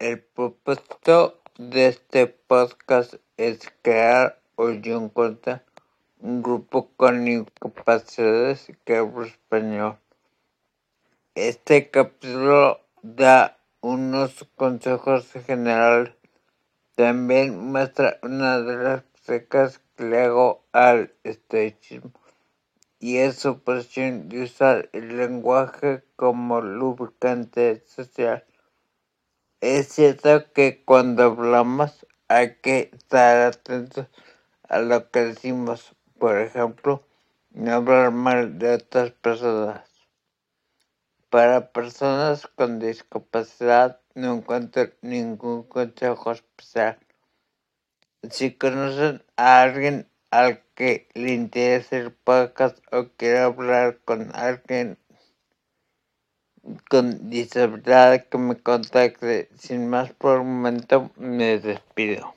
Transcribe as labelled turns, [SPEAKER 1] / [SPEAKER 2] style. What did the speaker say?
[SPEAKER 1] El propósito de este podcast es crear hoy en cuenta un grupo con incapacidades que habla español. Este capítulo da unos consejos generales. También muestra una de las secas que le hago al estoicismo y es su presión de usar el lenguaje como lubricante social. Es cierto que cuando hablamos hay que estar atentos a lo que decimos. Por ejemplo, no hablar mal de otras personas. Para personas con discapacidad no encuentro ningún consejo especial. Si conocen a alguien al que le interese el podcast o quiere hablar con alguien con disabilidad que me contacte. Sin más por el momento, me despido.